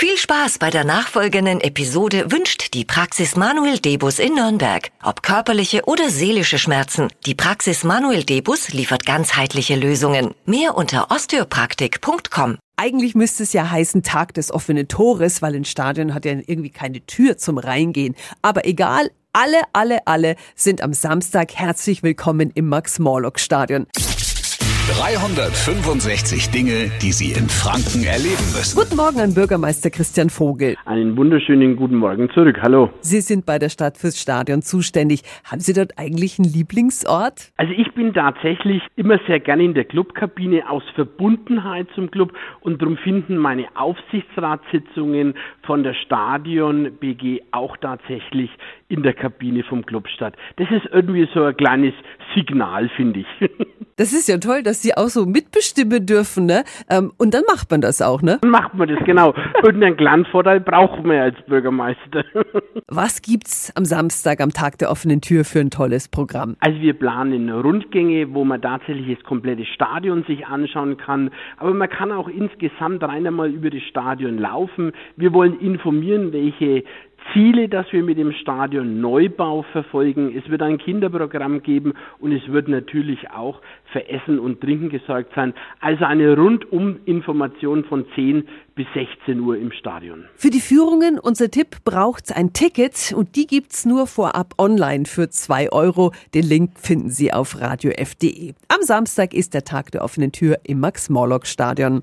Viel Spaß bei der nachfolgenden Episode wünscht die Praxis Manuel Debus in Nürnberg. Ob körperliche oder seelische Schmerzen, die Praxis Manuel Debus liefert ganzheitliche Lösungen. Mehr unter osteopraktik.com. Eigentlich müsste es ja heißen Tag des offenen Tores, weil ein Stadion hat ja irgendwie keine Tür zum Reingehen. Aber egal, alle, alle, alle sind am Samstag herzlich willkommen im Max-Morlock-Stadion. 365 Dinge, die Sie in Franken erleben müssen. Guten Morgen an Bürgermeister Christian Vogel. Einen wunderschönen guten Morgen zurück. Hallo. Sie sind bei der Stadt fürs Stadion zuständig. Haben Sie dort eigentlich einen Lieblingsort? Also ich bin tatsächlich immer sehr gerne in der Clubkabine aus Verbundenheit zum Club und darum finden meine Aufsichtsratssitzungen von der Stadion BG auch tatsächlich in der Kabine vom Club statt. Das ist irgendwie so ein kleines Signal, finde ich. Das ist ja toll, dass Sie auch so mitbestimmen dürfen, ne? Ähm, und dann macht man das auch, ne? Dann macht man das, genau. Irgendeinen kleinen Vorteil braucht man als Bürgermeister. Was gibt's am Samstag, am Tag der offenen Tür für ein tolles Programm? Also wir planen Rundgänge, wo man tatsächlich das komplette Stadion sich anschauen kann. Aber man kann auch insgesamt rein einmal über das Stadion laufen. Wir wollen informieren, welche Ziele, dass wir mit dem Stadion Neubau verfolgen. Es wird ein Kinderprogramm geben und es wird natürlich auch für Essen und Trinken gesorgt sein. Also eine Rundum-Information von 10 bis 16 Uhr im Stadion. Für die Führungen, unser Tipp, braucht's ein Ticket und die gibt's nur vorab online für 2 Euro. Den Link finden Sie auf radiof.de. Am Samstag ist der Tag der offenen Tür im Max-Morlock-Stadion.